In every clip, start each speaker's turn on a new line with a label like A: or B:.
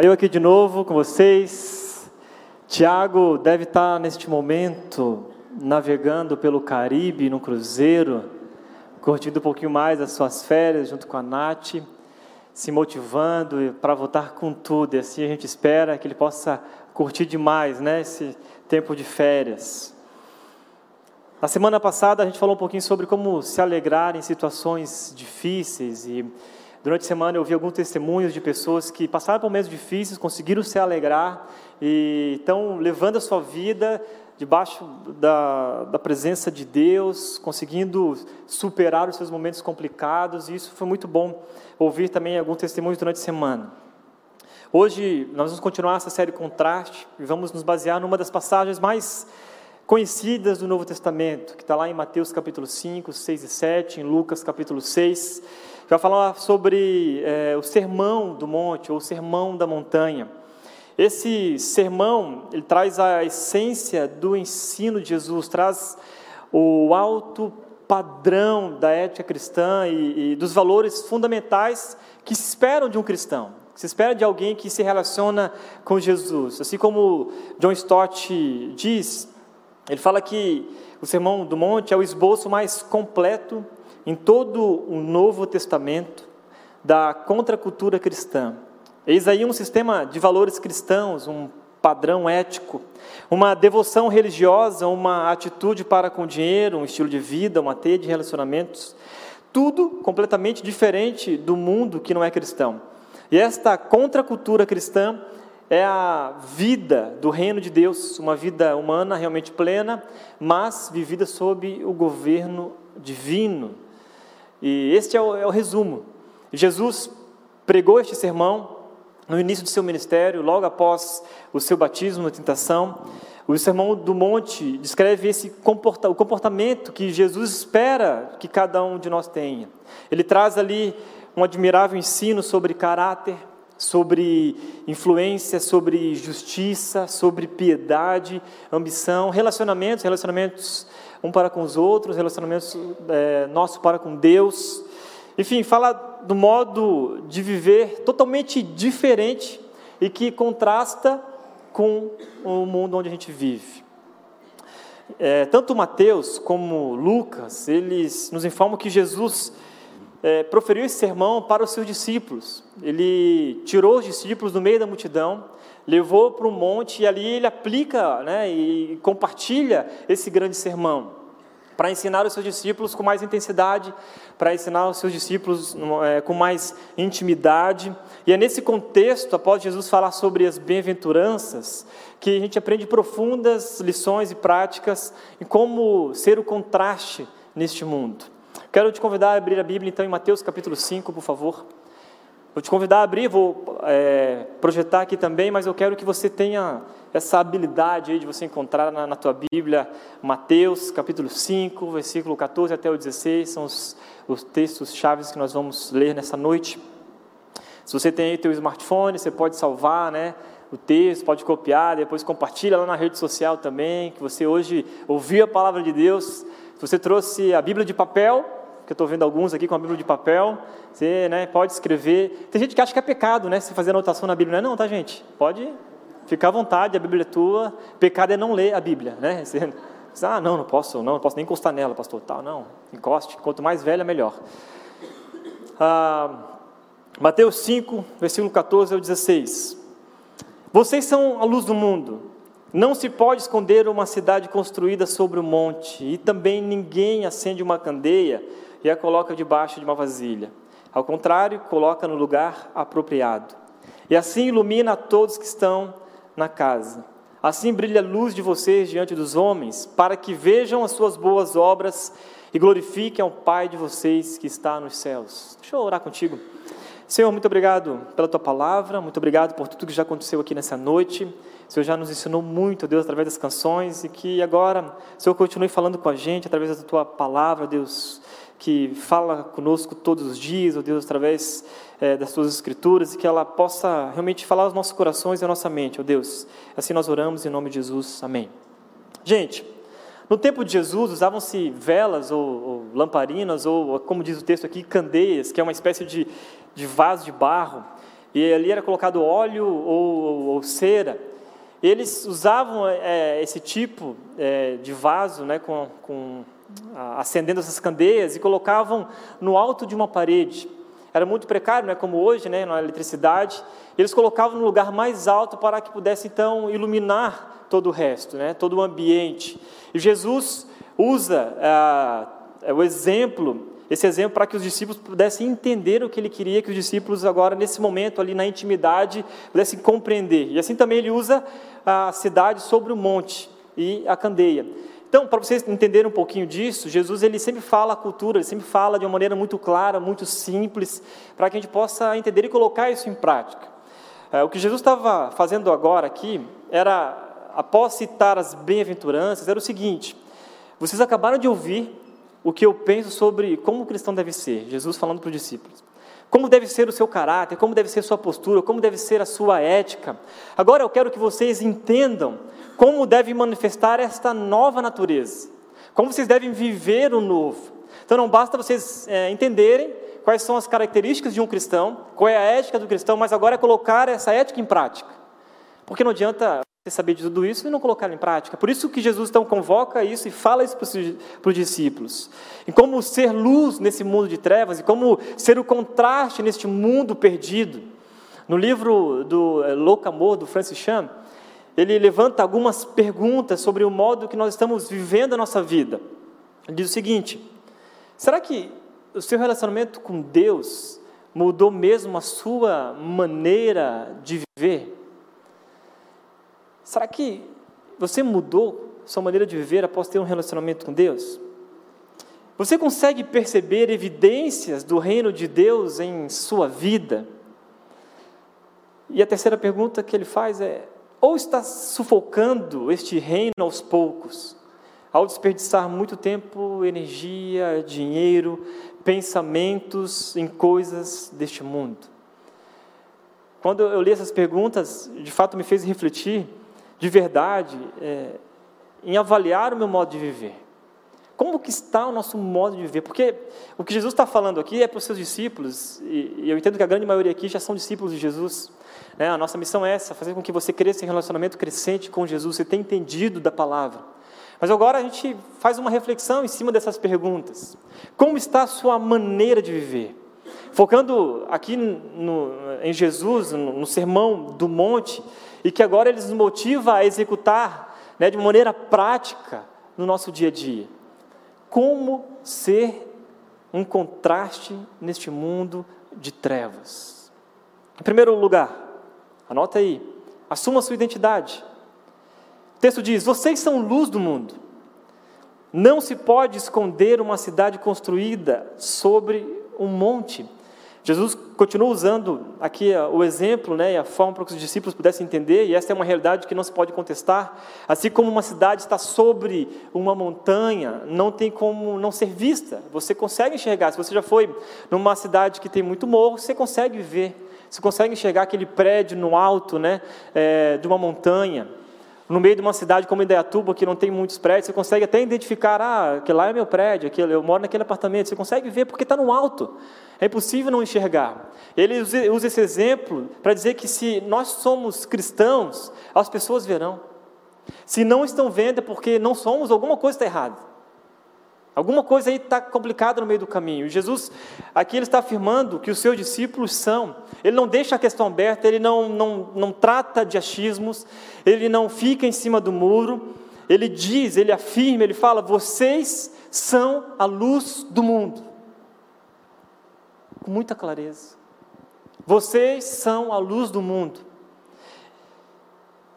A: Eu aqui de novo com vocês. Tiago deve estar neste momento navegando pelo Caribe no cruzeiro, curtindo um pouquinho mais as suas férias junto com a Nath, se motivando para voltar com tudo. E assim a gente espera que ele possa curtir demais, né, esse tempo de férias. Na semana passada a gente falou um pouquinho sobre como se alegrar em situações difíceis e Durante a semana eu ouvi alguns testemunhos de pessoas que passaram por momentos difíceis, conseguiram se alegrar e estão levando a sua vida debaixo da, da presença de Deus, conseguindo superar os seus momentos complicados, e isso foi muito bom ouvir também alguns testemunhos durante a semana. Hoje nós vamos continuar essa série Contraste e vamos nos basear numa das passagens mais conhecidas do Novo Testamento, que está lá em Mateus capítulo 5, 6 e 7, em Lucas capítulo 6, vai falar sobre é, o sermão do monte, ou o sermão da montanha. Esse sermão, ele traz a essência do ensino de Jesus, traz o alto padrão da ética cristã e, e dos valores fundamentais que se esperam de um cristão, que se espera de alguém que se relaciona com Jesus. Assim como John Stott diz, ele fala que o Sermão do Monte é o esboço mais completo em todo o Novo Testamento da contracultura cristã. Eis aí um sistema de valores cristãos, um padrão ético, uma devoção religiosa, uma atitude para com o dinheiro, um estilo de vida, uma teia de relacionamentos, tudo completamente diferente do mundo que não é cristão. E esta contracultura cristã é a vida do reino de Deus, uma vida humana realmente plena, mas vivida sob o governo divino e este é o, é o resumo. Jesus pregou este sermão no início do seu ministério, logo após o seu batismo na tentação. O Sermão do Monte descreve esse comporta, o comportamento que Jesus espera que cada um de nós tenha. Ele traz ali um admirável ensino sobre caráter, sobre influência, sobre justiça, sobre piedade, ambição, relacionamentos, relacionamentos um para com os outros, relacionamentos é, nosso para com Deus. Enfim, fala do modo de viver totalmente diferente e que contrasta com o mundo onde a gente vive. É, tanto Mateus como Lucas, eles nos informam que Jesus é, proferiu esse sermão para os seus discípulos. Ele tirou os discípulos do meio da multidão, levou para um monte e ali ele aplica né, e compartilha esse grande sermão para ensinar os seus discípulos com mais intensidade, para ensinar os seus discípulos é, com mais intimidade. E é nesse contexto, após Jesus falar sobre as bem-aventuranças, que a gente aprende profundas lições e práticas em como ser o contraste neste mundo. Quero te convidar a abrir a Bíblia então em Mateus capítulo 5, por favor. Vou te convidar a abrir, vou é, projetar aqui também, mas eu quero que você tenha essa habilidade aí de você encontrar na, na tua Bíblia Mateus capítulo 5, versículo 14 até o 16, são os, os textos chaves que nós vamos ler nessa noite. Se você tem aí teu smartphone, você pode salvar, né? o texto, pode copiar, depois compartilha lá na rede social também, que você hoje ouviu a palavra de Deus. Se você trouxe a Bíblia de papel, que eu estou vendo alguns aqui com a Bíblia de papel, você né, pode escrever. Tem gente que acha que é pecado, né? Se fazer anotação na Bíblia. Não, é não, tá, gente? Pode ficar à vontade, a Bíblia é tua. Pecado é não ler a Bíblia, né? Você, ah, não, não posso, não, não posso nem encostar nela, pastor. Tal, não, encoste. Quanto mais velha, melhor. Ah, Mateus 5, versículo 14 ao 16. Vocês são a luz do mundo. Não se pode esconder uma cidade construída sobre um monte, e também ninguém acende uma candeia e a coloca debaixo de uma vasilha. Ao contrário, coloca no lugar apropriado. E assim ilumina a todos que estão na casa. Assim brilha a luz de vocês diante dos homens, para que vejam as suas boas obras e glorifiquem ao Pai de vocês que está nos céus. Deixa eu orar contigo. Senhor, muito obrigado pela tua palavra, muito obrigado por tudo que já aconteceu aqui nessa noite. O Senhor já nos ensinou muito, Deus, através das canções, e que agora o Senhor continue falando com a gente através da tua palavra, Deus que fala conosco todos os dias, ó Deus, através é, das suas escrituras, e que ela possa realmente falar aos nossos corações e à nossa mente, ó Deus. Assim nós oramos em nome de Jesus. Amém. Gente, no tempo de Jesus usavam-se velas ou, ou, lamparinas, ou como diz o texto aqui, candeias, que é uma espécie de, de vaso de barro. e ali era colocado óleo ou, ou cera. Eles usavam é, esse tipo é, de vaso, né, com, com acendendo essas candeias e colocavam no alto de uma parede. Era muito precário, não é como hoje, né, na eletricidade. Eles colocavam no lugar mais alto para que pudesse então iluminar todo o resto, né, todo o ambiente. E Jesus usa ah, o exemplo esse exemplo para que os discípulos pudessem entender o que ele queria que os discípulos agora nesse momento ali na intimidade pudessem compreender. E assim também ele usa a cidade sobre o monte e a candeia. Então, para vocês entenderem um pouquinho disso, Jesus ele sempre fala a cultura, ele sempre fala de uma maneira muito clara, muito simples, para que a gente possa entender e colocar isso em prática. É, o que Jesus estava fazendo agora aqui era, após citar as bem-aventuranças, era o seguinte: vocês acabaram de ouvir o que eu penso sobre como o cristão deve ser, Jesus falando para os discípulos. Como deve ser o seu caráter, como deve ser sua postura, como deve ser a sua ética. Agora eu quero que vocês entendam como deve manifestar esta nova natureza, como vocês devem viver o novo. Então não basta vocês é, entenderem quais são as características de um cristão, qual é a ética do cristão, mas agora é colocar essa ética em prática. Porque não adianta você saber de tudo isso e não colocar em prática. Por isso que Jesus então convoca isso e fala isso para os discípulos. E como ser luz nesse mundo de trevas e como ser o contraste neste mundo perdido. No livro do é, Louco Amor, do Francis Chan, ele levanta algumas perguntas sobre o modo que nós estamos vivendo a nossa vida. Ele diz o seguinte: será que o seu relacionamento com Deus mudou mesmo a sua maneira de viver? Será que você mudou sua maneira de viver após ter um relacionamento com Deus? Você consegue perceber evidências do reino de Deus em sua vida? E a terceira pergunta que ele faz é: ou está sufocando este reino aos poucos, ao desperdiçar muito tempo, energia, dinheiro, pensamentos em coisas deste mundo? Quando eu li essas perguntas, de fato me fez refletir de verdade é, em avaliar o meu modo de viver. Como que está o nosso modo de viver? Porque o que Jesus está falando aqui é para os seus discípulos, e, e eu entendo que a grande maioria aqui já são discípulos de Jesus. Né? A nossa missão é essa, fazer com que você cresça em relacionamento crescente com Jesus, você tenha entendido da palavra. Mas agora a gente faz uma reflexão em cima dessas perguntas. Como está a sua maneira de viver? Focando aqui no, em Jesus, no, no Sermão do Monte, e que agora ele nos motiva a executar né, de maneira prática no nosso dia a dia. Como ser um contraste neste mundo de trevas? Em primeiro lugar, anota aí, assuma sua identidade. O texto diz: Vocês são luz do mundo. Não se pode esconder uma cidade construída sobre um monte. Jesus continua usando aqui o exemplo né, e a forma para que os discípulos pudessem entender, e essa é uma realidade que não se pode contestar. Assim como uma cidade está sobre uma montanha, não tem como não ser vista. Você consegue enxergar. Se você já foi numa cidade que tem muito morro, você consegue ver. Você consegue enxergar aquele prédio no alto né, é, de uma montanha no meio de uma cidade como Indaiatuba, que não tem muitos prédios, você consegue até identificar, ah, aquele lá é meu prédio, aquele, eu moro naquele apartamento, você consegue ver porque está no alto, é impossível não enxergar. Ele usa esse exemplo para dizer que se nós somos cristãos, as pessoas verão. Se não estão vendo é porque não somos, alguma coisa está errada. Alguma coisa aí está complicada no meio do caminho. Jesus, aqui ele está afirmando que os seus discípulos são. Ele não deixa a questão aberta, ele não, não, não trata de achismos, ele não fica em cima do muro. Ele diz, ele afirma, ele fala: vocês são a luz do mundo. Com muita clareza. Vocês são a luz do mundo.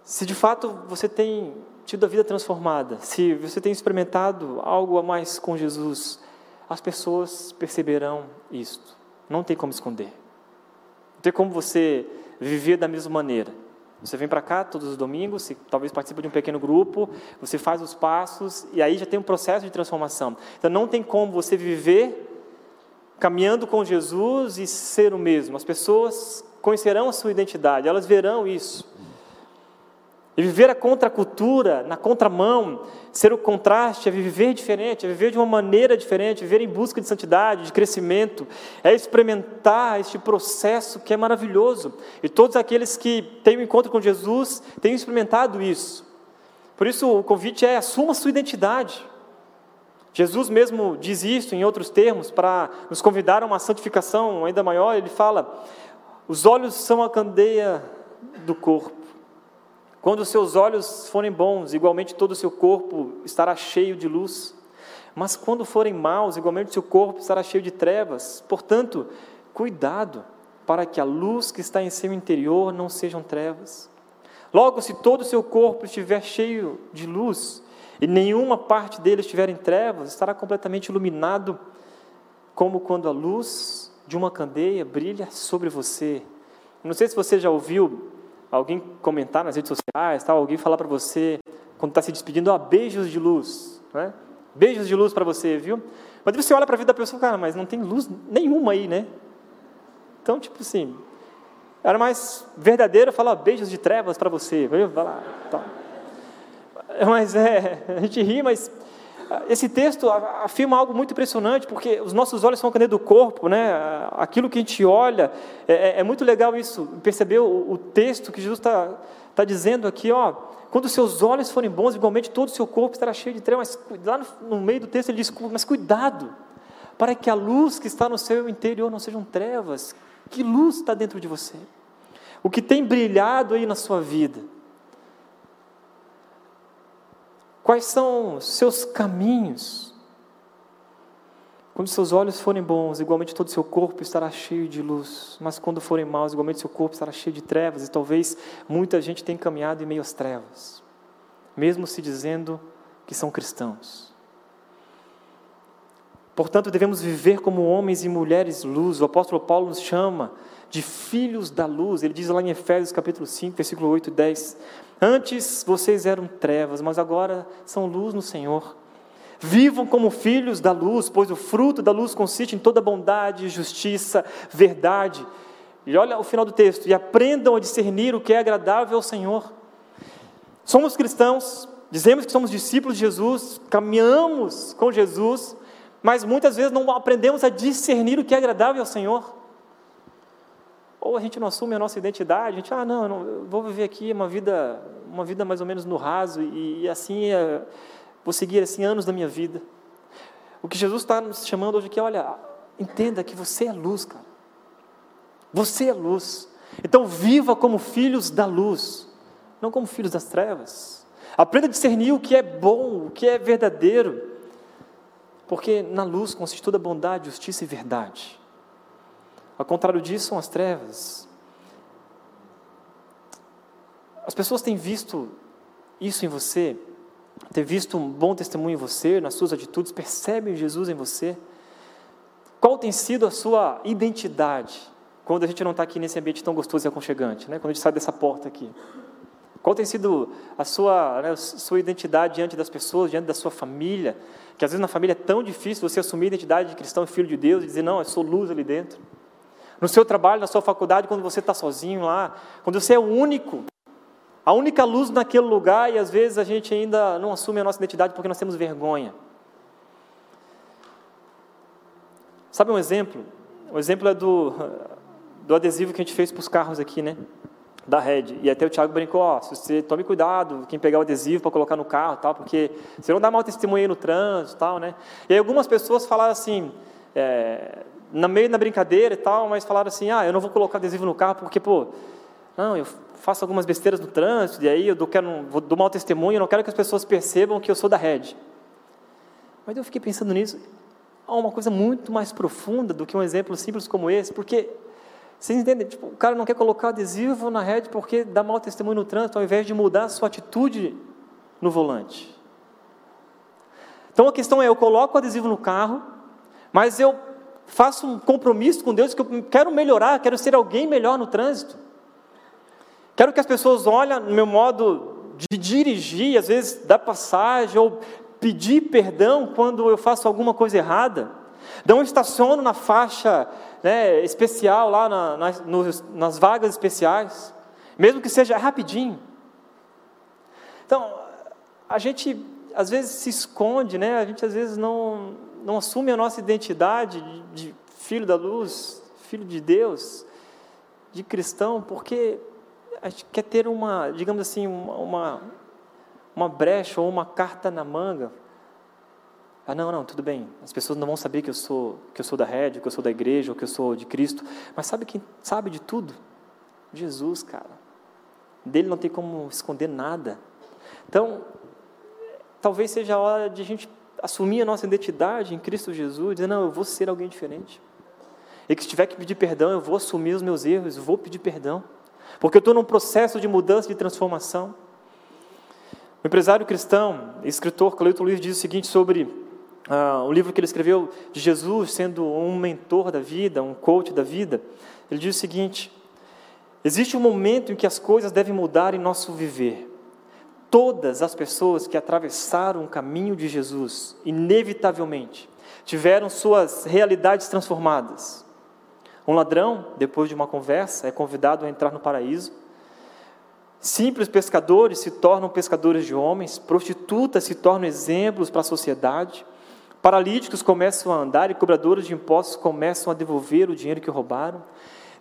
A: Se de fato você tem tido a vida transformada, se você tem experimentado algo a mais com Jesus, as pessoas perceberão isto. Não tem como esconder. Não tem como você viver da mesma maneira. Você vem para cá todos os domingos, você talvez participa de um pequeno grupo, você faz os passos e aí já tem um processo de transformação. Então não tem como você viver caminhando com Jesus e ser o mesmo. As pessoas conhecerão a sua identidade, elas verão isso. E viver a contracultura, na contramão, ser o contraste, é viver diferente, é viver de uma maneira diferente, viver em busca de santidade, de crescimento, é experimentar este processo que é maravilhoso. E todos aqueles que têm o um encontro com Jesus têm experimentado isso. Por isso o convite é assuma sua identidade. Jesus mesmo diz isso em outros termos para nos convidar a uma santificação ainda maior. Ele fala: os olhos são a candeia do corpo. Quando seus olhos forem bons, igualmente todo o seu corpo estará cheio de luz. Mas quando forem maus, igualmente seu corpo estará cheio de trevas. Portanto, cuidado para que a luz que está em seu interior não sejam trevas. Logo, se todo o seu corpo estiver cheio de luz e nenhuma parte dele estiver em trevas, estará completamente iluminado, como quando a luz de uma candeia brilha sobre você. Não sei se você já ouviu alguém comentar nas redes sociais, tal, alguém falar para você, quando está se despedindo, ó, beijos de luz, né? Beijos de luz para você, viu? Mas você olha para a vida da pessoa, cara, mas não tem luz nenhuma aí, né? Então, tipo assim, era mais verdadeiro falar beijos de trevas para você, viu? Vai lá, tá. Mas é, a gente ri, mas esse texto afirma algo muito impressionante, porque os nossos olhos são a caneta do corpo, né? aquilo que a gente olha, é, é, é muito legal isso, perceber o, o texto que Jesus está tá dizendo aqui, ó, quando os seus olhos forem bons, igualmente todo o seu corpo estará cheio de trevas, mas lá no, no meio do texto ele diz, mas cuidado, para que a luz que está no seu interior não sejam trevas, que luz está dentro de você? O que tem brilhado aí na sua vida? Quais são os seus caminhos? Quando seus olhos forem bons, igualmente todo o seu corpo estará cheio de luz, mas quando forem maus, igualmente seu corpo estará cheio de trevas, e talvez muita gente tenha caminhado em meio às trevas, mesmo se dizendo que são cristãos. Portanto, devemos viver como homens e mulheres luz. O apóstolo Paulo nos chama de filhos da luz. Ele diz lá em Efésios capítulo 5, versículo 8 e 10: Antes vocês eram trevas, mas agora são luz no Senhor. Vivam como filhos da luz, pois o fruto da luz consiste em toda bondade, justiça, verdade. E olha o final do texto: e aprendam a discernir o que é agradável ao Senhor. Somos cristãos, dizemos que somos discípulos de Jesus, caminhamos com Jesus, mas muitas vezes não aprendemos a discernir o que é agradável ao Senhor. Ou a gente não assume a nossa identidade, a gente, ah, não, eu vou viver aqui uma vida, uma vida mais ou menos no raso, e, e assim é, vou seguir assim anos da minha vida. O que Jesus está nos chamando hoje aqui é, olha, entenda que você é luz, cara. Você é luz. Então viva como filhos da luz, não como filhos das trevas. Aprenda a discernir o que é bom, o que é verdadeiro. Porque na luz consiste toda bondade, justiça e verdade. Ao contrário disso, são as trevas. As pessoas têm visto isso em você, têm visto um bom testemunho em você, nas suas atitudes, percebem Jesus em você. Qual tem sido a sua identidade quando a gente não está aqui nesse ambiente tão gostoso e aconchegante, né? quando a gente sai dessa porta aqui? Qual tem sido a sua, né, a sua identidade diante das pessoas, diante da sua família? Que às vezes na família é tão difícil você assumir a identidade de cristão filho de Deus e dizer, não, eu sou luz ali dentro no seu trabalho, na sua faculdade, quando você está sozinho lá, quando você é o único, a única luz naquele lugar e às vezes a gente ainda não assume a nossa identidade porque nós temos vergonha. Sabe um exemplo? O exemplo é do, do adesivo que a gente fez para os carros aqui, né? Da Red. E até o Thiago brincou, ó, se você tome cuidado, quem pegar o adesivo para colocar no carro, tal, porque você não dá mau testemunho no trânsito, tal, né? E aí algumas pessoas falaram assim, é, no meio da brincadeira e tal, mas falaram assim, ah, eu não vou colocar adesivo no carro porque, pô, não, eu faço algumas besteiras no trânsito, e aí eu dou, quero, vou, dou mau testemunho, eu não quero que as pessoas percebam que eu sou da rede. Mas eu fiquei pensando nisso, há uma coisa muito mais profunda do que um exemplo simples como esse, porque, vocês entendem, tipo, o cara não quer colocar adesivo na rede porque dá mau testemunho no trânsito, ao invés de mudar a sua atitude no volante. Então a questão é, eu coloco o adesivo no carro, mas eu faço um compromisso com Deus que eu quero melhorar, quero ser alguém melhor no trânsito. Quero que as pessoas olhem no meu modo de dirigir, às vezes dar passagem ou pedir perdão quando eu faço alguma coisa errada. Não estaciono na faixa né, especial, lá na, nas, nos, nas vagas especiais, mesmo que seja rapidinho. Então, a gente às vezes se esconde, né? A gente às vezes não, não assume a nossa identidade de, filho da luz, filho de Deus, de cristão, porque a gente quer ter uma, digamos assim, uma, uma brecha ou uma carta na manga. Ah, não, não, tudo bem. As pessoas não vão saber que eu sou que eu sou da rede, que eu sou da igreja, ou que eu sou de Cristo. Mas sabe quem sabe de tudo? Jesus, cara. Dele não tem como esconder nada. Então, talvez seja a hora de a gente assumir a nossa identidade em Cristo Jesus, dizer, não, eu vou ser alguém diferente. E que se tiver que pedir perdão, eu vou assumir os meus erros, vou pedir perdão. Porque eu estou num processo de mudança, de transformação. O empresário cristão, escritor Cleiton Luiz diz o seguinte sobre ah, o livro que ele escreveu de Jesus sendo um mentor da vida, um coach da vida. Ele diz o seguinte: existe um momento em que as coisas devem mudar em nosso viver. Todas as pessoas que atravessaram o caminho de Jesus, inevitavelmente, tiveram suas realidades transformadas. Um ladrão, depois de uma conversa, é convidado a entrar no paraíso. Simples pescadores se tornam pescadores de homens, prostitutas se tornam exemplos para a sociedade, paralíticos começam a andar e cobradores de impostos começam a devolver o dinheiro que roubaram.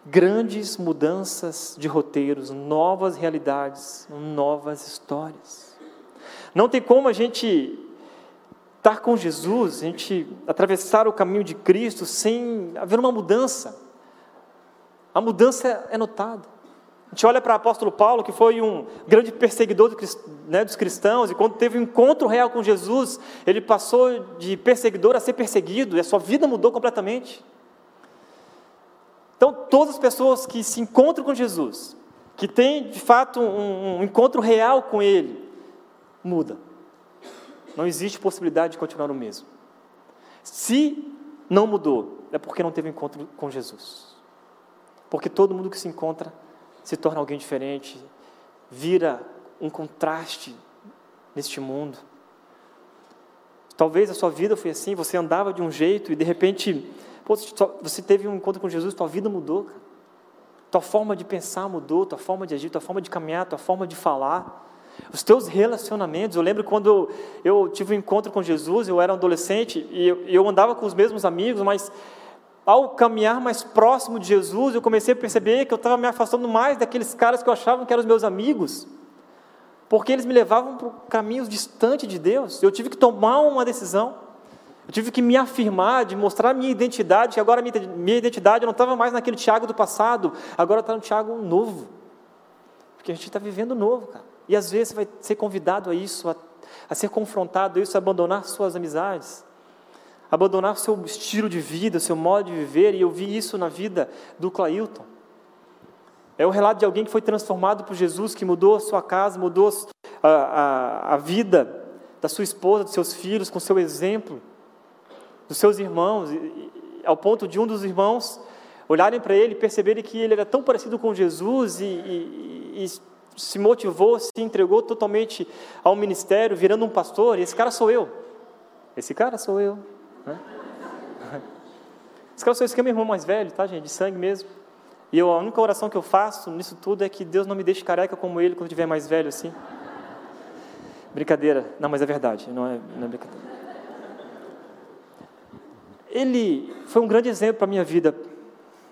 A: Grandes mudanças de roteiros, novas realidades, novas histórias. Não tem como a gente estar com Jesus, a gente atravessar o caminho de Cristo sem haver uma mudança. A mudança é notada. A gente olha para o apóstolo Paulo, que foi um grande perseguidor né, dos cristãos, e quando teve um encontro real com Jesus, ele passou de perseguidor a ser perseguido, e a sua vida mudou completamente. Então, todas as pessoas que se encontram com Jesus, que têm de fato um, um encontro real com Ele, muda. Não existe possibilidade de continuar o mesmo. Se não mudou, é porque não teve encontro com Jesus. Porque todo mundo que se encontra se torna alguém diferente, vira um contraste neste mundo. Talvez a sua vida foi assim, você andava de um jeito e de repente você teve um encontro com Jesus, tua vida mudou. Cara. Tua forma de pensar mudou, tua forma de agir, tua forma de caminhar, tua forma de falar. Os teus relacionamentos, eu lembro quando eu tive um encontro com Jesus, eu era um adolescente e eu, andava com os mesmos amigos, mas ao caminhar mais próximo de Jesus, eu comecei a perceber que eu estava me afastando mais daqueles caras que eu achava que eram os meus amigos, porque eles me levavam para caminhos distantes de Deus. Eu tive que tomar uma decisão, eu tive que me afirmar, de mostrar minha identidade, que agora minha, minha identidade não estava mais naquele Tiago do passado, agora está no Tiago novo, porque a gente está vivendo novo, cara. E às vezes você vai ser convidado a isso, a, a ser confrontado a isso, a abandonar suas amizades abandonar seu estilo de vida, seu modo de viver, e eu vi isso na vida do Clailton. É o relato de alguém que foi transformado por Jesus, que mudou a sua casa, mudou a, a, a vida da sua esposa, dos seus filhos, com seu exemplo, dos seus irmãos, ao ponto de um dos irmãos olharem para ele e perceberem que ele era tão parecido com Jesus e, e, e se motivou, se entregou totalmente ao ministério, virando um pastor. E esse cara sou eu. Esse cara sou eu. Né? Esse cara só esquema irmão mais velho, tá, gente? De sangue mesmo. E eu, a única oração que eu faço nisso tudo é que Deus não me deixe careca como ele quando estiver mais velho assim. Brincadeira. Não, mas é verdade. Não é, não é brincadeira. Ele foi um grande exemplo para a minha vida.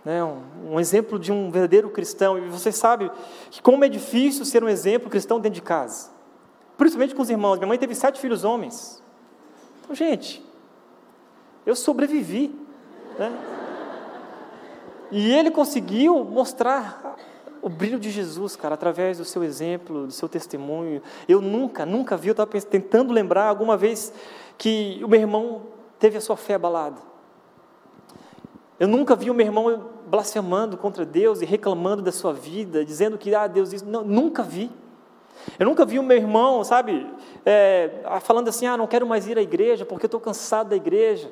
A: Né? Um, um exemplo de um verdadeiro cristão. E você sabe que como é difícil ser um exemplo cristão dentro de casa. Principalmente com os irmãos. Minha mãe teve sete filhos homens. Então, gente, eu sobrevivi. Né? E ele conseguiu mostrar o brilho de Jesus, cara, através do seu exemplo, do seu testemunho. Eu nunca, nunca vi, eu estava tentando lembrar alguma vez que o meu irmão teve a sua fé abalada. Eu nunca vi o meu irmão blasfemando contra Deus e reclamando da sua vida, dizendo que, ah, Deus, isso. Não, nunca vi. Eu nunca vi o meu irmão, sabe, é, falando assim, ah, não quero mais ir à igreja porque eu estou cansado da igreja.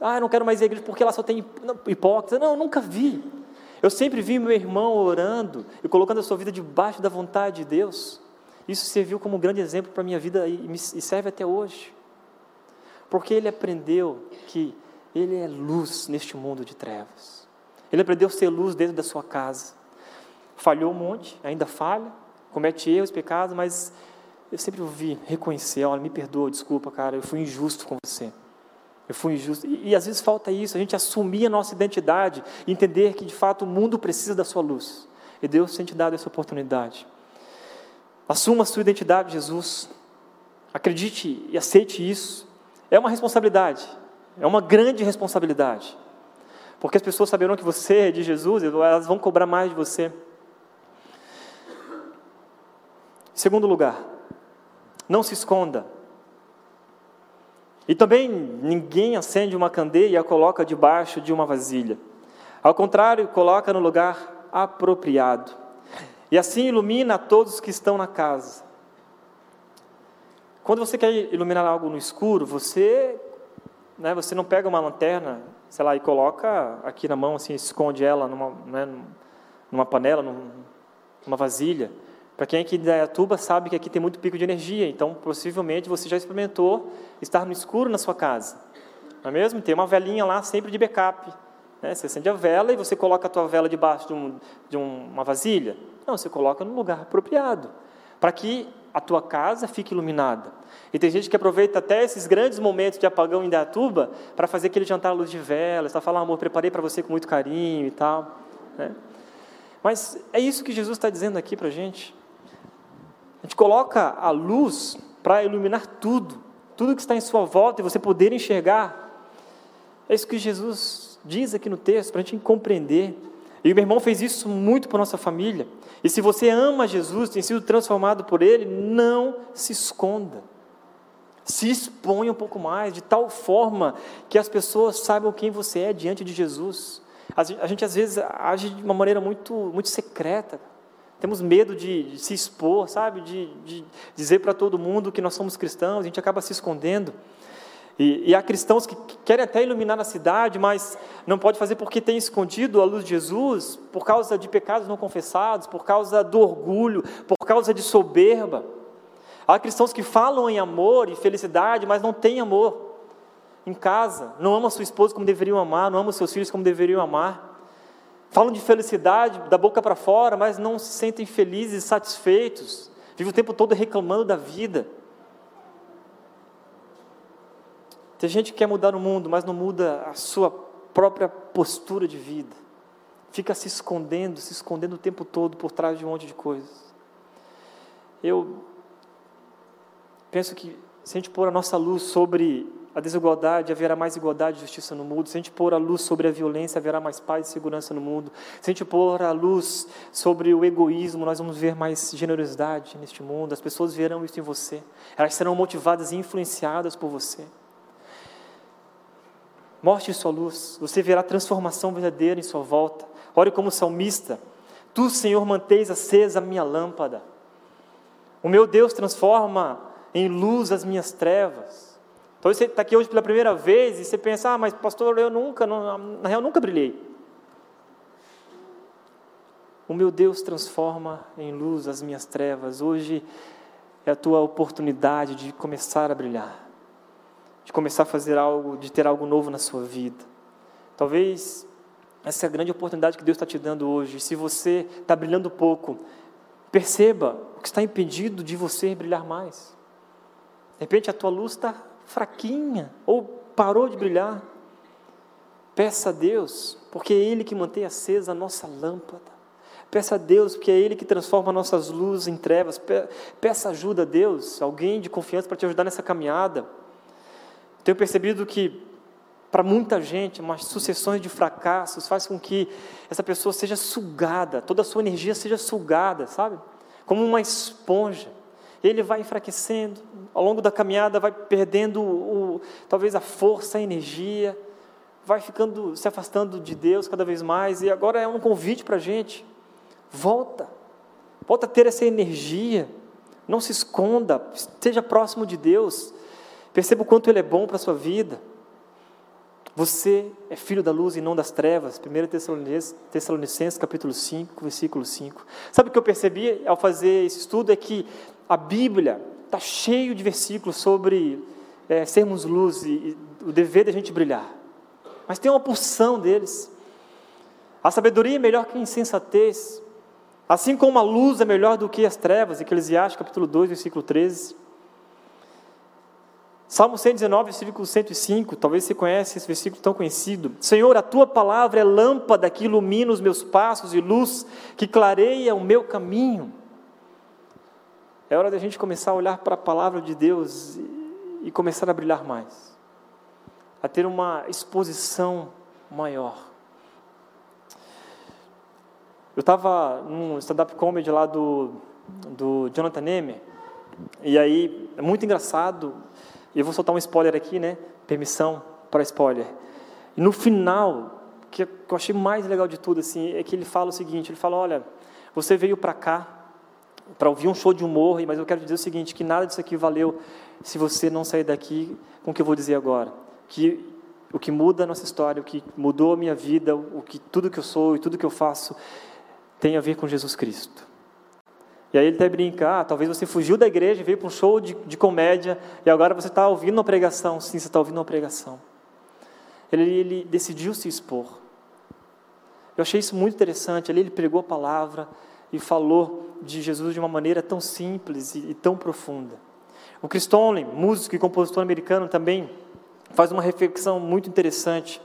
A: Ah, não quero mais ir à igreja porque lá só tem hipócrita. Não, nunca vi. Eu sempre vi meu irmão orando e colocando a sua vida debaixo da vontade de Deus. Isso serviu como um grande exemplo para a minha vida e serve até hoje. Porque ele aprendeu que ele é luz neste mundo de trevas. Ele aprendeu a ser luz dentro da sua casa. Falhou um monte, ainda falha, comete erros, pecados, mas eu sempre ouvi reconhecer, olha, me perdoa, desculpa, cara, eu fui injusto com você. Eu fui injusto. E, e às vezes falta isso, a gente assumir a nossa identidade, entender que de fato o mundo precisa da sua luz. E Deus tem te dado essa oportunidade. Assuma a sua identidade, Jesus. Acredite e aceite isso. É uma responsabilidade, é uma grande responsabilidade. Porque as pessoas saberão que você é de Jesus, elas vão cobrar mais de você. Segundo lugar, não se esconda. E também ninguém acende uma candeia e a coloca debaixo de uma vasilha. Ao contrário, coloca no lugar apropriado. E assim ilumina a todos que estão na casa. Quando você quer iluminar algo no escuro, você, né, você não pega uma lanterna, sei lá, e coloca aqui na mão, assim, esconde ela numa, né, numa panela, numa vasilha. Para quem é aqui de Dayatuba sabe que aqui tem muito pico de energia, então possivelmente você já experimentou estar no escuro na sua casa. Não é mesmo? Tem uma velinha lá sempre de backup. Né? Você acende a vela e você coloca a tua vela debaixo de, um, de uma vasilha. Não, você coloca no lugar apropriado, para que a tua casa fique iluminada. E tem gente que aproveita até esses grandes momentos de apagão em Dayatuba para fazer aquele jantar à luz de vela, está falando, amor, preparei para você com muito carinho e tal. Né? Mas é isso que Jesus está dizendo aqui para a gente. A gente coloca a luz para iluminar tudo, tudo que está em sua volta e você poder enxergar. É isso que Jesus diz aqui no texto, para a gente compreender. E o meu irmão fez isso muito para nossa família. E se você ama Jesus, tem sido transformado por Ele, não se esconda. Se exponha um pouco mais, de tal forma que as pessoas saibam quem você é diante de Jesus. A gente, às vezes age de uma maneira muito, muito secreta. Temos medo de, de se expor, sabe? De, de dizer para todo mundo que nós somos cristãos, a gente acaba se escondendo. E, e, há cristãos que querem até iluminar a cidade, mas não pode fazer porque tem escondido a luz de Jesus, por causa de pecados não confessados, por causa do orgulho, por causa de soberba. Há cristãos que falam em amor e felicidade, mas não têm amor em casa, não amam sua esposa como deveriam amar, não amam seus filhos como deveriam amar. Falam de felicidade da boca para fora, mas não se sentem felizes e satisfeitos. Vivem o tempo todo reclamando da vida. Tem gente que quer mudar o mundo, mas não muda a sua própria postura de vida. Fica se escondendo, se escondendo o tempo todo por trás de um monte de coisas. Eu penso que se a gente pôr a nossa luz sobre a desigualdade, haverá mais igualdade e justiça no mundo. Se a gente pôr a luz sobre a violência, haverá mais paz e segurança no mundo. Se a gente pôr a luz sobre o egoísmo, nós vamos ver mais generosidade neste mundo. As pessoas verão isso em você. Elas serão motivadas e influenciadas por você. Mostre sua luz, você verá transformação verdadeira em sua volta. Ore como salmista. Tu, Senhor, mantens acesa a minha lâmpada. O meu Deus transforma em luz as minhas trevas. Então você está aqui hoje pela primeira vez e você pensa, ah, mas pastor, eu nunca, não, na real, nunca brilhei. O meu Deus transforma em luz as minhas trevas. Hoje é a tua oportunidade de começar a brilhar, de começar a fazer algo, de ter algo novo na sua vida. Talvez essa é a grande oportunidade que Deus está te dando hoje. Se você está brilhando pouco, perceba o que está impedindo de você brilhar mais. De repente a tua luz está fraquinha ou parou de brilhar, peça a Deus, porque é Ele que mantém acesa a nossa lâmpada. Peça a Deus, porque é Ele que transforma nossas luzes em trevas. Peça ajuda a Deus, alguém de confiança para te ajudar nessa caminhada. Tenho percebido que para muita gente, umas sucessões de fracassos faz com que essa pessoa seja sugada, toda a sua energia seja sugada, sabe? Como uma esponja. Ele vai enfraquecendo, ao longo da caminhada vai perdendo o, talvez a força, a energia, vai ficando, se afastando de Deus cada vez mais, e agora é um convite para a gente, volta, volta a ter essa energia, não se esconda, esteja próximo de Deus, perceba o quanto Ele é bom para a sua vida, você é filho da luz e não das trevas. 1 Tessalonicenses, Tessalonicenses capítulo 5, versículo 5. Sabe o que eu percebi ao fazer esse estudo? É que a Bíblia está cheio de versículos sobre é, sermos luz e, e o dever da gente brilhar. Mas tem uma porção deles. A sabedoria é melhor que a insensatez. Assim como a luz é melhor do que as trevas, Eclesiastes capítulo 2, versículo 13. Salmo 119, versículo 105, talvez você conhece esse versículo tão conhecido. Senhor, a tua palavra é lâmpada que ilumina os meus passos e luz que clareia o meu caminho. É hora da gente começar a olhar para a palavra de Deus e começar a brilhar mais, a ter uma exposição maior. Eu estava num stand-up comedy lá do, do Jonathan Neme, e aí, é muito engraçado, e eu vou soltar um spoiler aqui, né? Permissão para spoiler. No final, que eu achei mais legal de tudo, assim, é que ele fala o seguinte: ele fala, olha, você veio para cá para ouvir um show de humor, mas eu quero dizer o seguinte, que nada disso aqui valeu se você não sair daqui com o que eu vou dizer agora. Que o que muda a nossa história, o que mudou a minha vida, o que tudo que eu sou e tudo que eu faço tem a ver com Jesus Cristo. E aí ele até brinca, ah, talvez você fugiu da igreja, veio para um show de, de comédia, e agora você está ouvindo uma pregação. Sim, você está ouvindo uma pregação. Ele, ele decidiu se expor. Eu achei isso muito interessante. Ali ele pregou a palavra e falou de Jesus de uma maneira tão simples e, e tão profunda. O Chris Tomlin, músico e compositor americano, também faz uma reflexão muito interessante.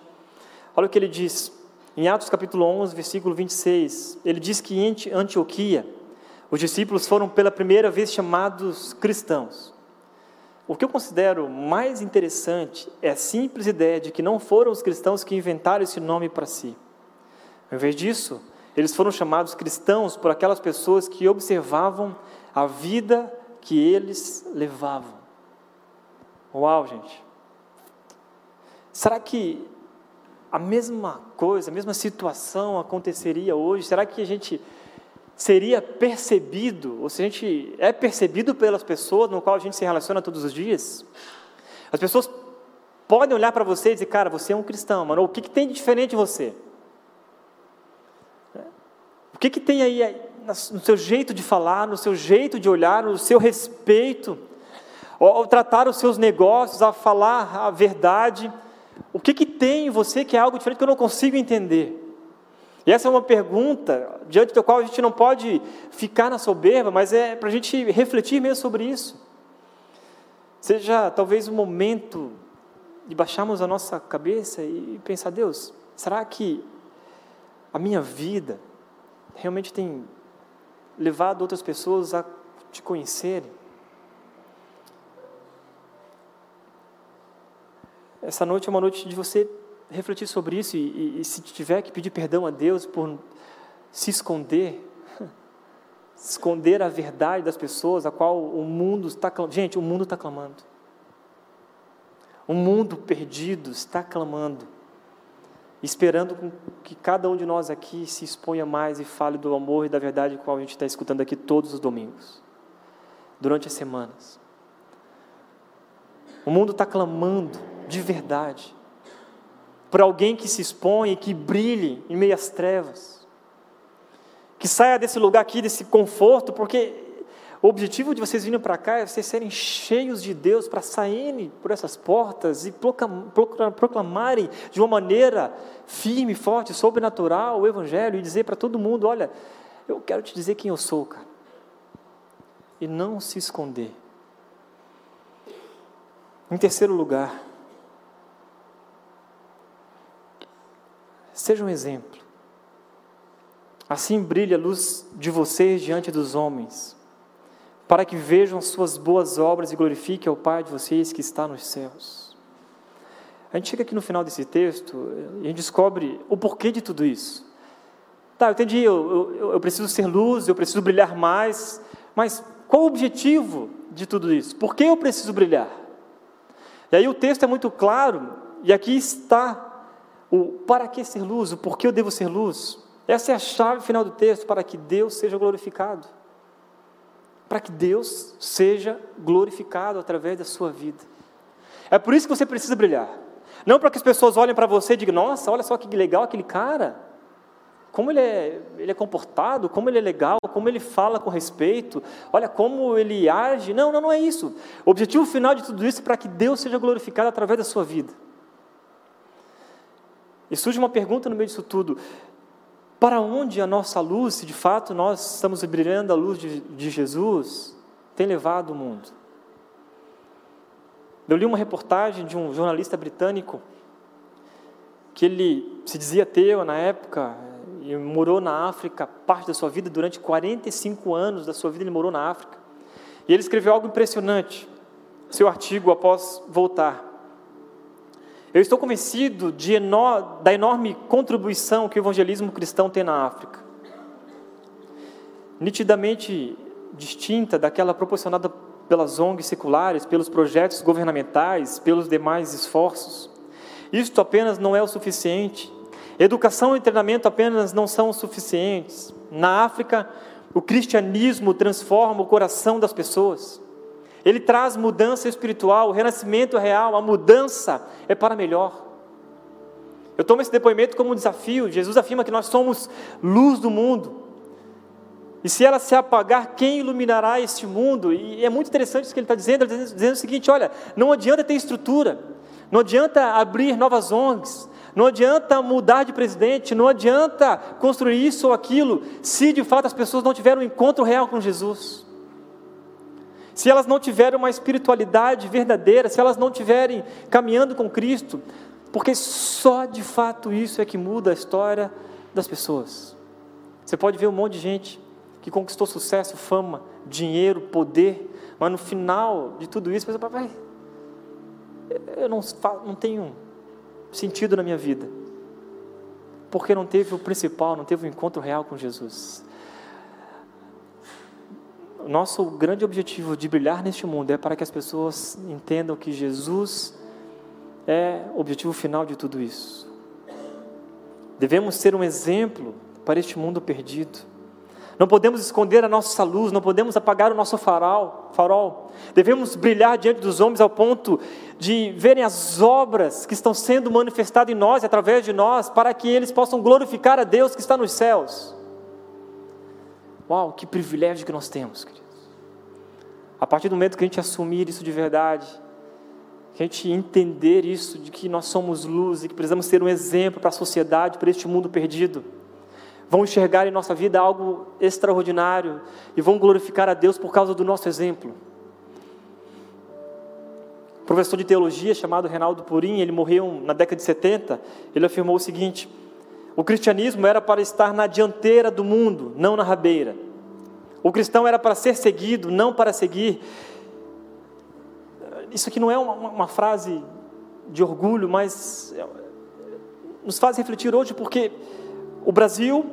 A: Olha o que ele diz. Em Atos capítulo 11, versículo 26, ele diz que em Antioquia, os discípulos foram pela primeira vez chamados cristãos. O que eu considero mais interessante é a simples ideia de que não foram os cristãos que inventaram esse nome para si. Ao invés disso, eles foram chamados cristãos por aquelas pessoas que observavam a vida que eles levavam. Uau, gente! Será que a mesma coisa, a mesma situação aconteceria hoje? Será que a gente seria percebido, ou se a gente é percebido pelas pessoas no qual a gente se relaciona todos os dias, as pessoas podem olhar para você e dizer, cara, você é um cristão, mano, o que, que tem de diferente em você? O que, que tem aí no seu jeito de falar, no seu jeito de olhar, no seu respeito, ao tratar os seus negócios, a falar a verdade, o que, que tem em você que é algo diferente que eu não consigo entender? E essa é uma pergunta diante da qual a gente não pode ficar na soberba, mas é para a gente refletir mesmo sobre isso. Seja talvez o momento de baixarmos a nossa cabeça e pensar: Deus, será que a minha vida realmente tem levado outras pessoas a te conhecerem? Essa noite é uma noite de você refletir sobre isso e, e, se tiver que pedir perdão a Deus por se esconder, esconder a verdade das pessoas, a qual o mundo está clamando. Gente, o mundo está clamando. O mundo perdido está clamando, esperando que cada um de nós aqui se exponha mais e fale do amor e da verdade qual a gente está escutando aqui todos os domingos, durante as semanas. O mundo está clamando de verdade por alguém que se expõe que brilhe em meio às trevas. Que saia desse lugar aqui, desse conforto, porque o objetivo de vocês virem para cá é vocês serem cheios de Deus para saírem por essas portas e proclamarem de uma maneira firme, forte, sobrenatural o Evangelho e dizer para todo mundo: olha, eu quero te dizer quem eu sou, cara. E não se esconder. Em terceiro lugar, Seja um exemplo. Assim brilha a luz de vocês diante dos homens, para que vejam suas boas obras e glorifiquem ao Pai de vocês que está nos céus. A gente chega aqui no final desse texto e a gente descobre o porquê de tudo isso. Tá, eu entendi, eu, eu, eu preciso ser luz, eu preciso brilhar mais, mas qual o objetivo de tudo isso? Por que eu preciso brilhar? E aí o texto é muito claro, e aqui está o para que ser luz, o porquê eu devo ser luz. Essa é a chave final do texto, para que Deus seja glorificado. Para que Deus seja glorificado através da sua vida. É por isso que você precisa brilhar. Não para que as pessoas olhem para você e digam, nossa, olha só que legal aquele cara. Como ele é, ele é comportado, como ele é legal, como ele fala com respeito, olha como ele age. Não, não, não é isso. O objetivo final de tudo isso é para que Deus seja glorificado através da sua vida. E surge uma pergunta no meio disso tudo: Para onde a nossa luz, se de fato nós estamos brilhando a luz de, de Jesus, tem levado o mundo? Eu li uma reportagem de um jornalista britânico que ele se dizia ateu na época e morou na África parte da sua vida, durante 45 anos da sua vida ele morou na África. E ele escreveu algo impressionante, seu artigo após voltar. Eu estou convencido de da enorme contribuição que o evangelismo cristão tem na África. Nitidamente distinta daquela proporcionada pelas ONGs seculares, pelos projetos governamentais, pelos demais esforços. Isto apenas não é o suficiente. Educação e treinamento apenas não são suficientes. Na África, o cristianismo transforma o coração das pessoas. Ele traz mudança espiritual, o renascimento real, a mudança é para melhor. Eu tomo esse depoimento como um desafio. Jesus afirma que nós somos luz do mundo. E se ela se apagar, quem iluminará este mundo? E é muito interessante isso que ele está dizendo. Ele está dizendo o seguinte: olha, não adianta ter estrutura, não adianta abrir novas ONGs, não adianta mudar de presidente, não adianta construir isso ou aquilo, se de fato as pessoas não tiverem um encontro real com Jesus. Se elas não tiverem uma espiritualidade verdadeira, se elas não tiverem caminhando com Cristo, porque só de fato isso é que muda a história das pessoas. Você pode ver um monte de gente que conquistou sucesso, fama, dinheiro, poder, mas no final de tudo isso, pensa, eu não, não tenho sentido na minha vida, porque não teve o principal, não teve o um encontro real com Jesus. Nosso grande objetivo de brilhar neste mundo é para que as pessoas entendam que Jesus é o objetivo final de tudo isso. Devemos ser um exemplo para este mundo perdido. Não podemos esconder a nossa luz, não podemos apagar o nosso farol, farol. Devemos brilhar diante dos homens ao ponto de verem as obras que estão sendo manifestadas em nós através de nós, para que eles possam glorificar a Deus que está nos céus. Uau, que privilégio que nós temos, queridos. A partir do momento que a gente assumir isso de verdade, que a gente entender isso, de que nós somos luz e que precisamos ser um exemplo para a sociedade, para este mundo perdido vão enxergar em nossa vida algo extraordinário e vão glorificar a Deus por causa do nosso exemplo. Professor de teologia chamado Reinaldo Purim, ele morreu na década de 70, ele afirmou o seguinte: o cristianismo era para estar na dianteira do mundo, não na rabeira. O cristão era para ser seguido, não para seguir. Isso aqui não é uma, uma frase de orgulho, mas é, nos faz refletir hoje porque o Brasil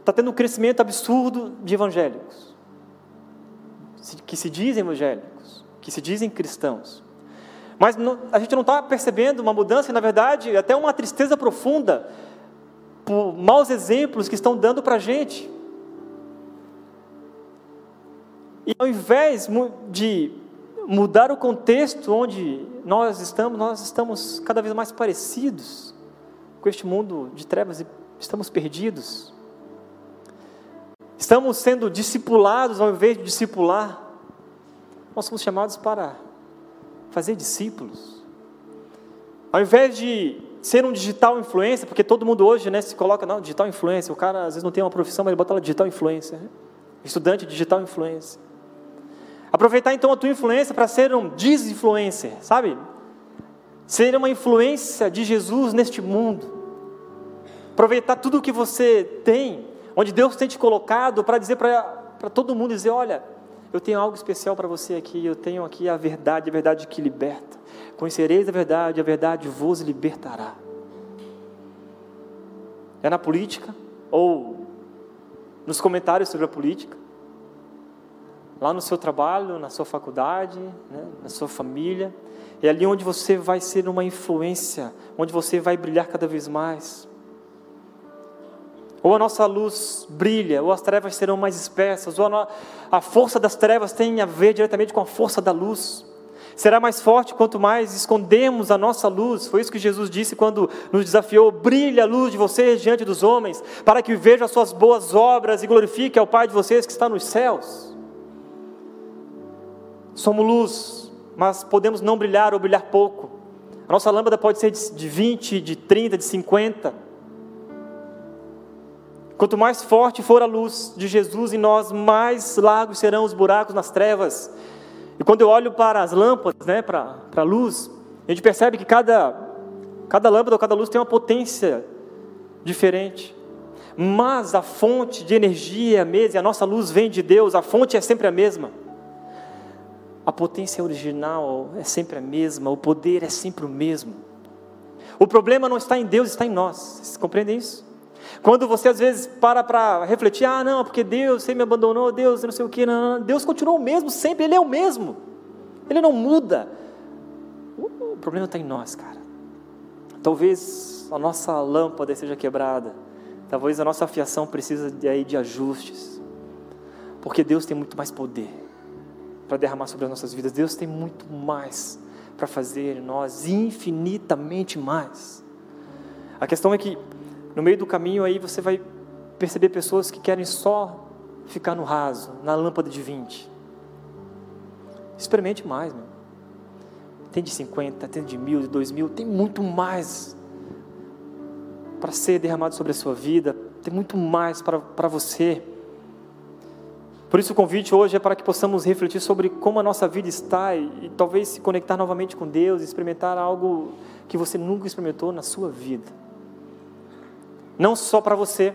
A: está tendo um crescimento absurdo de evangélicos, que se dizem evangélicos, que se dizem cristãos. Mas não, a gente não está percebendo uma mudança, e, na verdade, até uma tristeza profunda por maus exemplos que estão dando para a gente. E ao invés de mudar o contexto onde nós estamos, nós estamos cada vez mais parecidos com este mundo de trevas e estamos perdidos. Estamos sendo discipulados ao invés de discipular. Nós somos chamados para fazer discípulos. Ao invés de ser um digital influencer, porque todo mundo hoje né, se coloca, não, digital influencer, o cara às vezes não tem uma profissão, mas ele bota lá digital influencer. Estudante digital influencer. Aproveitar então a tua influência para ser um desinfluencer, sabe? Ser uma influência de Jesus neste mundo aproveitar tudo o que você tem, onde Deus tem te colocado, para dizer para todo mundo, dizer, olha, eu tenho algo especial para você aqui, eu tenho aqui a verdade, a verdade que liberta. Conhecereis a verdade, a verdade vos libertará. É na política, ou nos comentários sobre a política, lá no seu trabalho, na sua faculdade, né, na sua família, é ali onde você vai ser uma influência, onde você vai brilhar cada vez mais. Ou a nossa luz brilha, ou as trevas serão mais espessas, ou a, a força das trevas tem a ver diretamente com a força da luz. Será mais forte quanto mais escondemos a nossa luz. Foi isso que Jesus disse quando nos desafiou: brilha a luz de vocês diante dos homens, para que vejam as suas boas obras e glorifique ao Pai de vocês que está nos céus. Somos luz, mas podemos não brilhar ou brilhar pouco. A nossa lâmpada pode ser de 20, de 30, de 50 Quanto mais forte for a luz de Jesus em nós, mais largos serão os buracos nas trevas. E quando eu olho para as lâmpadas, né, para, para a luz, a gente percebe que cada, cada lâmpada ou cada luz tem uma potência diferente. Mas a fonte de energia é a mesma, e a nossa luz vem de Deus, a fonte é sempre a mesma. A potência original é sempre a mesma, o poder é sempre o mesmo. O problema não está em Deus, está em nós. Vocês compreendem isso? Quando você às vezes para para refletir, ah, não, porque Deus, você me abandonou, Deus, não sei o que, não, não. Deus continua o mesmo sempre, Ele é o mesmo. Ele não muda. O problema está em nós, cara. Talvez a nossa lâmpada seja quebrada. Talvez a nossa fiação precise de, aí, de ajustes. Porque Deus tem muito mais poder para derramar sobre as nossas vidas. Deus tem muito mais para fazer em nós, infinitamente mais. A questão é que no meio do caminho aí você vai perceber pessoas que querem só ficar no raso, na lâmpada de 20. Experimente mais, meu. Tem de 50, tem de mil, de dois mil, tem muito mais para ser derramado sobre a sua vida, tem muito mais para você. Por isso o convite hoje é para que possamos refletir sobre como a nossa vida está e, e talvez se conectar novamente com Deus, experimentar algo que você nunca experimentou na sua vida. Não só para você,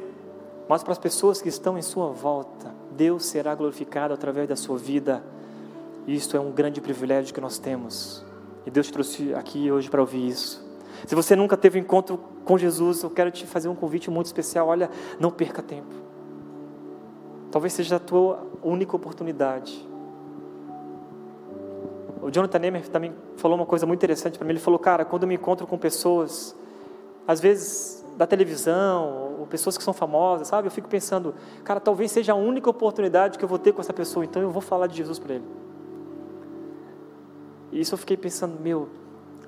A: mas para as pessoas que estão em sua volta. Deus será glorificado através da sua vida. Isto é um grande privilégio que nós temos. E Deus te trouxe aqui hoje para ouvir isso. Se você nunca teve um encontro com Jesus, eu quero te fazer um convite muito especial. Olha, não perca tempo. Talvez seja a tua única oportunidade. O Jonathan Nehmer também falou uma coisa muito interessante para mim. Ele falou, cara, quando eu me encontro com pessoas, às vezes da televisão, ou pessoas que são famosas, sabe? Eu fico pensando, cara, talvez seja a única oportunidade que eu vou ter com essa pessoa, então eu vou falar de Jesus para ele. E isso eu fiquei pensando, meu,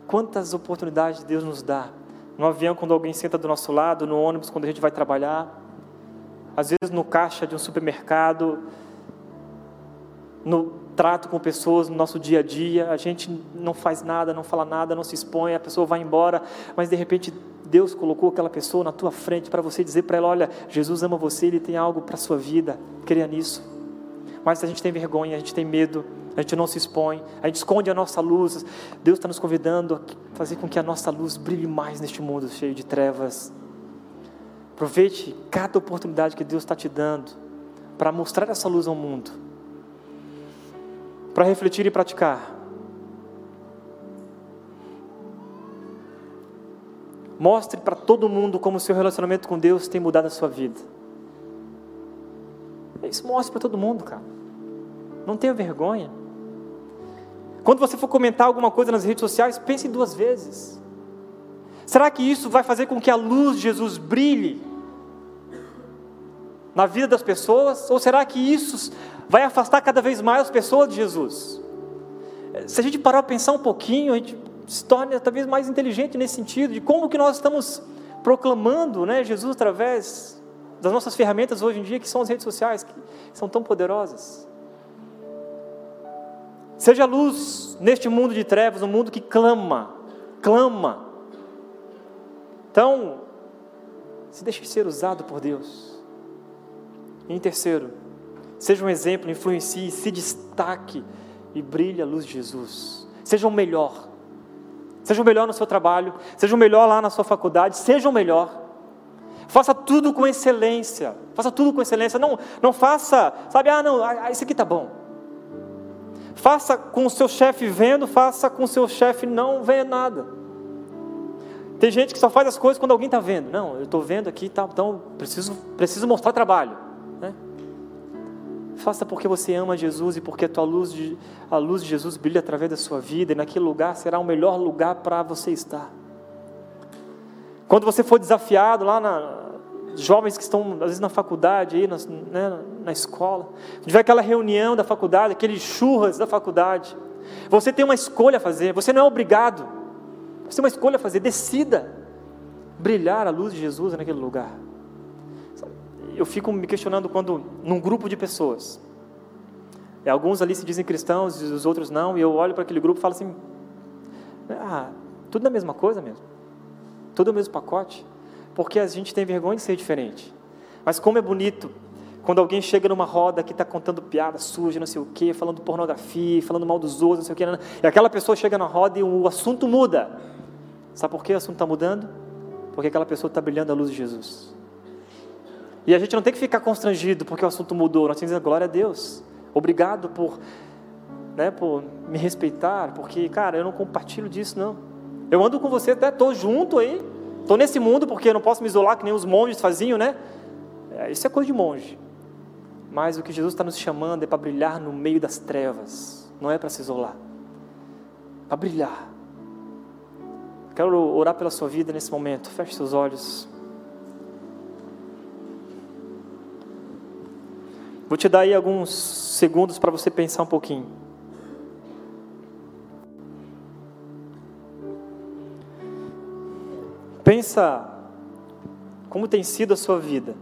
A: quantas oportunidades Deus nos dá. No avião, quando alguém senta do nosso lado, no ônibus, quando a gente vai trabalhar, às vezes no caixa de um supermercado, no trato com pessoas no nosso dia a dia, a gente não faz nada, não fala nada, não se expõe, a pessoa vai embora, mas de repente Deus colocou aquela pessoa na tua frente para você dizer para ela: olha, Jesus ama você, Ele tem algo para a sua vida, creia nisso. Mas a gente tem vergonha, a gente tem medo, a gente não se expõe, a gente esconde a nossa luz. Deus está nos convidando a fazer com que a nossa luz brilhe mais neste mundo cheio de trevas. Aproveite cada oportunidade que Deus está te dando para mostrar essa luz ao mundo, para refletir e praticar. Mostre para todo mundo como o seu relacionamento com Deus tem mudado a sua vida. É isso mostre para todo mundo, cara. Não tenha vergonha. Quando você for comentar alguma coisa nas redes sociais, pense duas vezes. Será que isso vai fazer com que a luz de Jesus brilhe na vida das pessoas? Ou será que isso vai afastar cada vez mais as pessoas de Jesus? Se a gente parar para pensar um pouquinho, a gente se torne talvez mais inteligente nesse sentido, de como que nós estamos proclamando né, Jesus através das nossas ferramentas hoje em dia, que são as redes sociais, que são tão poderosas. Seja luz neste mundo de trevas, um mundo que clama, clama. Então, se deixe ser usado por Deus. E em terceiro, seja um exemplo, influencie, se destaque e brilhe a luz de Jesus. Seja o melhor. Seja o melhor no seu trabalho, seja o melhor lá na sua faculdade, seja o melhor. Faça tudo com excelência. Faça tudo com excelência. Não, não faça, sabe, ah, não, ah, isso aqui tá bom. Faça com o seu chefe vendo, faça com o seu chefe não vendo nada. Tem gente que só faz as coisas quando alguém está vendo. Não, eu estou vendo aqui, tá, então preciso, preciso mostrar trabalho. Faça porque você ama Jesus e porque a tua luz de, a luz de Jesus brilha através da sua vida e naquele lugar será o melhor lugar para você estar. Quando você for desafiado lá na jovens que estão às vezes na faculdade aí, na, né, na escola, tiver aquela reunião da faculdade, aqueles churras da faculdade, você tem uma escolha a fazer. Você não é obrigado. Você tem uma escolha a fazer. Decida brilhar a luz de Jesus naquele lugar eu fico me questionando quando, num grupo de pessoas, e alguns ali se dizem cristãos e os outros não, e eu olho para aquele grupo e falo assim: ah, tudo a mesma coisa mesmo, tudo o mesmo pacote, porque a gente tem vergonha de ser diferente. Mas como é bonito quando alguém chega numa roda que está contando piada suja, não sei o quê, falando pornografia, falando mal dos outros, não sei o quê, e aquela pessoa chega na roda e o assunto muda. Sabe por que o assunto está mudando? Porque aquela pessoa está brilhando a luz de Jesus. E a gente não tem que ficar constrangido porque o assunto mudou, nós temos que dizer glória a Deus. Obrigado por, né, por me respeitar, porque, cara, eu não compartilho disso, não. Eu ando com você, até estou junto aí, estou nesse mundo porque eu não posso me isolar que nem os monges faziam, né? É, isso é coisa de monge. Mas o que Jesus está nos chamando é para brilhar no meio das trevas, não é para se isolar, para brilhar. Quero orar pela sua vida nesse momento. Feche seus olhos. Vou te dar aí alguns segundos para você pensar um pouquinho. Pensa como tem sido a sua vida.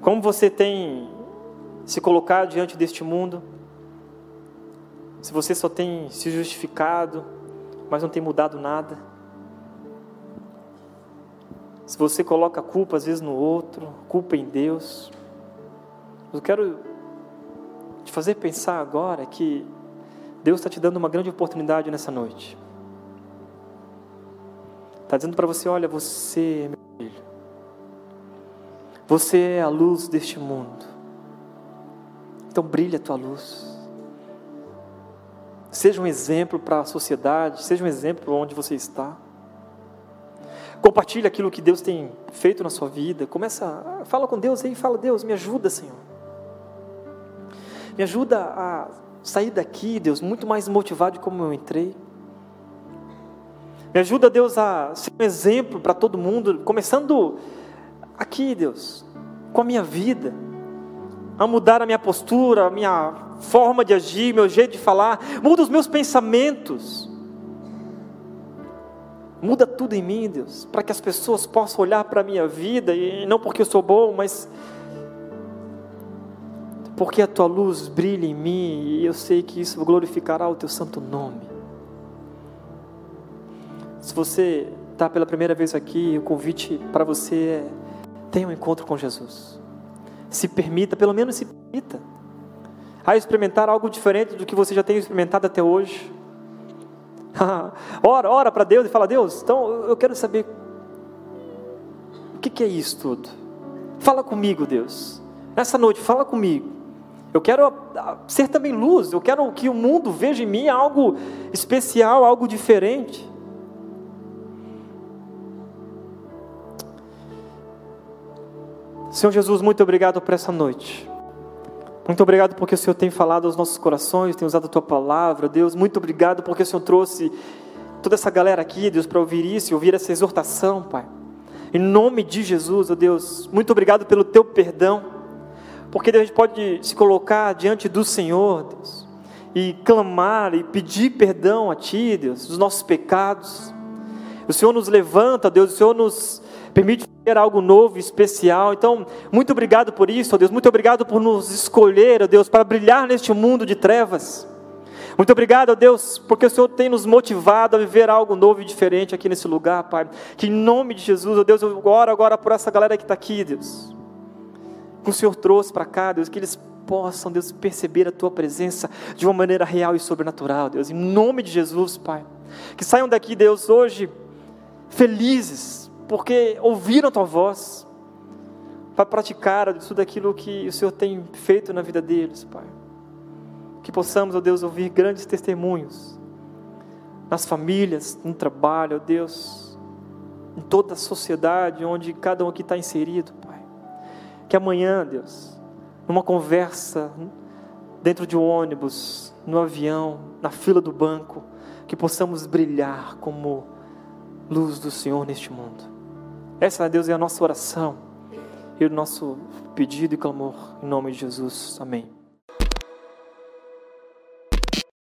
A: Como você tem se colocado diante deste mundo? Se você só tem se justificado, mas não tem mudado nada? Se você coloca culpa às vezes no outro, culpa em Deus? Eu quero te fazer pensar agora que Deus está te dando uma grande oportunidade nessa noite. Está dizendo para você: olha, você, meu filho, você é a luz deste mundo. Então brilha a tua luz. Seja um exemplo para a sociedade, seja um exemplo onde você está. Compartilhe aquilo que Deus tem feito na sua vida. Começa, fala com Deus aí, fala Deus, me ajuda, Senhor. Me ajuda a sair daqui, Deus, muito mais motivado de como eu entrei. Me ajuda, Deus, a ser um exemplo para todo mundo, começando aqui, Deus, com a minha vida, a mudar a minha postura, a minha forma de agir, meu jeito de falar, muda os meus pensamentos. Muda tudo em mim, Deus, para que as pessoas possam olhar para a minha vida, e não porque eu sou bom, mas porque a tua luz brilha em mim, e eu sei que isso glorificará o teu santo nome. Se você está pela primeira vez aqui, o convite para você é Tenha um encontro com Jesus. Se permita, pelo menos se permita, a experimentar algo diferente do que você já tem experimentado até hoje. ora, ora para Deus e fala: Deus, então eu quero saber o que, que é isso tudo. Fala comigo, Deus. Nessa noite, fala comigo. Eu quero ser também luz, eu quero que o mundo veja em mim algo especial, algo diferente. Senhor Jesus, muito obrigado por essa noite. Muito obrigado porque o Senhor tem falado aos nossos corações, tem usado a tua palavra, Deus. Muito obrigado porque o Senhor trouxe toda essa galera aqui, Deus, para ouvir isso, ouvir essa exortação, Pai. Em nome de Jesus, ó oh Deus, muito obrigado pelo teu perdão, porque Deus, a gente pode se colocar diante do Senhor, Deus, e clamar e pedir perdão a Ti, Deus, dos nossos pecados. O Senhor nos levanta, Deus, o Senhor nos permite ter algo novo, especial. Então, muito obrigado por isso, ó Deus. Muito obrigado por nos escolher, ó Deus, para brilhar neste mundo de trevas. Muito obrigado, ó Deus, porque o Senhor tem nos motivado a viver algo novo e diferente aqui nesse lugar, Pai. Que em nome de Jesus, ó Deus, eu oro agora por essa galera que está aqui, Deus. Que o Senhor trouxe para cá, Deus, que eles possam, Deus, perceber a Tua presença de uma maneira real e sobrenatural, Deus. Em nome de Jesus, Pai. Que saiam daqui, Deus, hoje felizes, porque ouviram a tua voz, para praticar tudo aquilo que o Senhor tem feito na vida deles, Pai. Que possamos, ó Deus, ouvir grandes testemunhos nas famílias, no trabalho, ó Deus, em toda a sociedade onde cada um aqui está inserido, Pai. Que amanhã, Deus, numa conversa, dentro de um ônibus, no avião, na fila do banco, que possamos brilhar como luz do Senhor neste mundo. Essa, Deus, é a nossa oração e o nosso pedido e clamor em nome de Jesus. Amém.